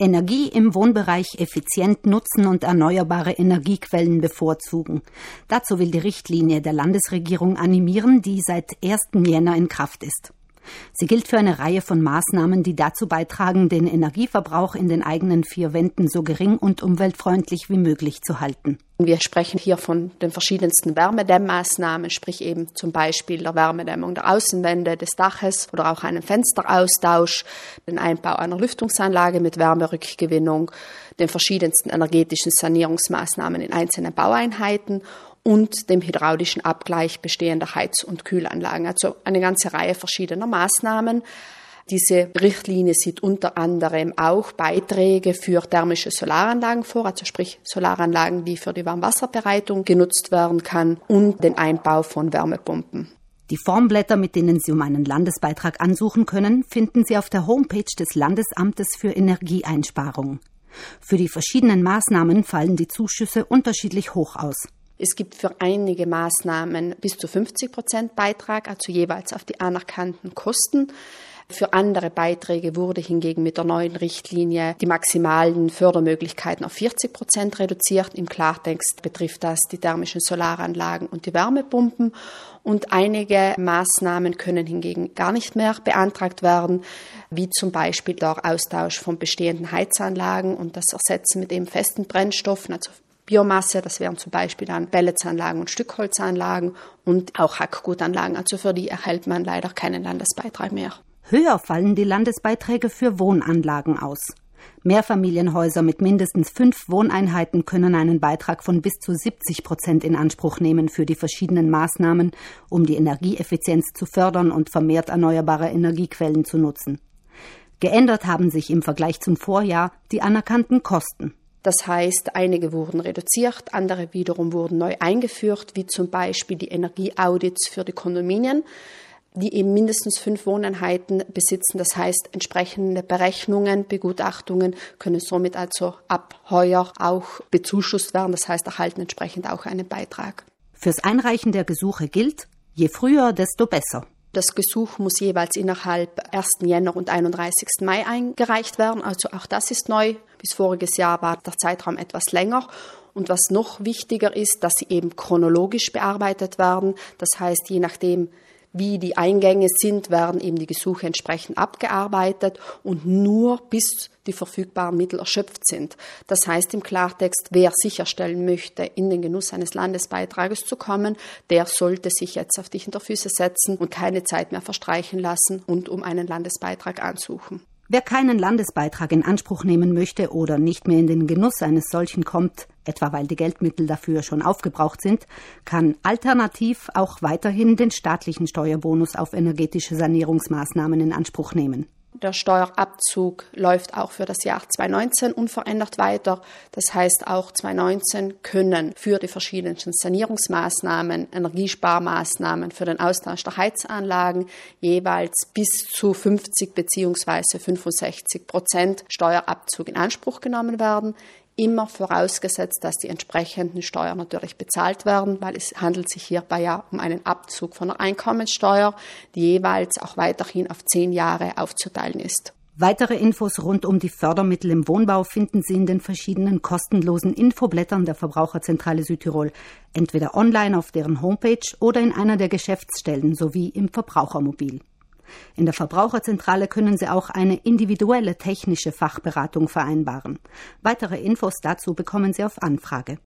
Energie im Wohnbereich effizient nutzen und erneuerbare Energiequellen bevorzugen. Dazu will die Richtlinie der Landesregierung animieren, die seit 1. Jänner in Kraft ist. Sie gilt für eine Reihe von Maßnahmen, die dazu beitragen, den Energieverbrauch in den eigenen vier Wänden so gering und umweltfreundlich wie möglich zu halten. Wir sprechen hier von den verschiedensten Wärmedämmmaßnahmen, sprich eben zum Beispiel der Wärmedämmung der Außenwände des Daches oder auch einen Fensteraustausch, den Einbau einer Lüftungsanlage mit Wärmerückgewinnung, den verschiedensten energetischen Sanierungsmaßnahmen in einzelnen Baueinheiten und dem hydraulischen Abgleich bestehender Heiz- und Kühlanlagen. Also eine ganze Reihe verschiedener Maßnahmen. Diese Richtlinie sieht unter anderem auch Beiträge für thermische Solaranlagen vor, also sprich Solaranlagen, die für die Warmwasserbereitung genutzt werden kann und den Einbau von Wärmepumpen. Die Formblätter, mit denen Sie um einen Landesbeitrag ansuchen können, finden Sie auf der Homepage des Landesamtes für Energieeinsparung. Für die verschiedenen Maßnahmen fallen die Zuschüsse unterschiedlich hoch aus. Es gibt für einige Maßnahmen bis zu 50 Prozent Beitrag, also jeweils auf die anerkannten Kosten. Für andere Beiträge wurde hingegen mit der neuen Richtlinie die maximalen Fördermöglichkeiten auf 40 Prozent reduziert. Im Klartext betrifft das die thermischen Solaranlagen und die Wärmepumpen. Und einige Maßnahmen können hingegen gar nicht mehr beantragt werden, wie zum Beispiel der Austausch von bestehenden Heizanlagen und das Ersetzen mit eben festen Brennstoffen, also Biomasse, das wären zum Beispiel dann Pelletsanlagen und Stückholzanlagen und auch Hackgutanlagen. Also für die erhält man leider keinen Landesbeitrag mehr. Höher fallen die Landesbeiträge für Wohnanlagen aus. Mehrfamilienhäuser mit mindestens fünf Wohneinheiten können einen Beitrag von bis zu 70 Prozent in Anspruch nehmen für die verschiedenen Maßnahmen, um die Energieeffizienz zu fördern und vermehrt erneuerbare Energiequellen zu nutzen. Geändert haben sich im Vergleich zum Vorjahr die anerkannten Kosten. Das heißt, einige wurden reduziert, andere wiederum wurden neu eingeführt, wie zum Beispiel die Energieaudits für die Kondominien, die eben mindestens fünf Wohneinheiten besitzen. Das heißt, entsprechende Berechnungen, Begutachtungen können somit also ab heuer auch bezuschusst werden. Das heißt, erhalten entsprechend auch einen Beitrag. Fürs Einreichen der Gesuche gilt, je früher, desto besser. Das Gesuch muss jeweils innerhalb 1. Jänner und 31. Mai eingereicht werden. Also auch das ist neu. Bis voriges Jahr war der Zeitraum etwas länger. Und was noch wichtiger ist, dass sie eben chronologisch bearbeitet werden. Das heißt, je nachdem, wie die Eingänge sind, werden eben die Gesuche entsprechend abgearbeitet und nur bis die verfügbaren Mittel erschöpft sind. Das heißt im Klartext, wer sicherstellen möchte, in den Genuss eines Landesbeitrages zu kommen, der sollte sich jetzt auf die Hinterfüße setzen und keine Zeit mehr verstreichen lassen und um einen Landesbeitrag ansuchen. Wer keinen Landesbeitrag in Anspruch nehmen möchte oder nicht mehr in den Genuss eines solchen kommt, etwa weil die Geldmittel dafür schon aufgebraucht sind, kann alternativ auch weiterhin den staatlichen Steuerbonus auf energetische Sanierungsmaßnahmen in Anspruch nehmen. Der Steuerabzug läuft auch für das Jahr 2019 unverändert weiter. Das heißt, auch 2019 können für die verschiedenen Sanierungsmaßnahmen, Energiesparmaßnahmen, für den Austausch der Heizanlagen jeweils bis zu 50 bzw. 65 Prozent Steuerabzug in Anspruch genommen werden immer vorausgesetzt, dass die entsprechenden Steuern natürlich bezahlt werden, weil es handelt sich hierbei ja um einen Abzug von der Einkommenssteuer, die jeweils auch weiterhin auf zehn Jahre aufzuteilen ist. Weitere Infos rund um die Fördermittel im Wohnbau finden Sie in den verschiedenen kostenlosen Infoblättern der Verbraucherzentrale Südtirol, entweder online auf deren Homepage oder in einer der Geschäftsstellen sowie im Verbrauchermobil. In der Verbraucherzentrale können Sie auch eine individuelle technische Fachberatung vereinbaren. Weitere Infos dazu bekommen Sie auf Anfrage.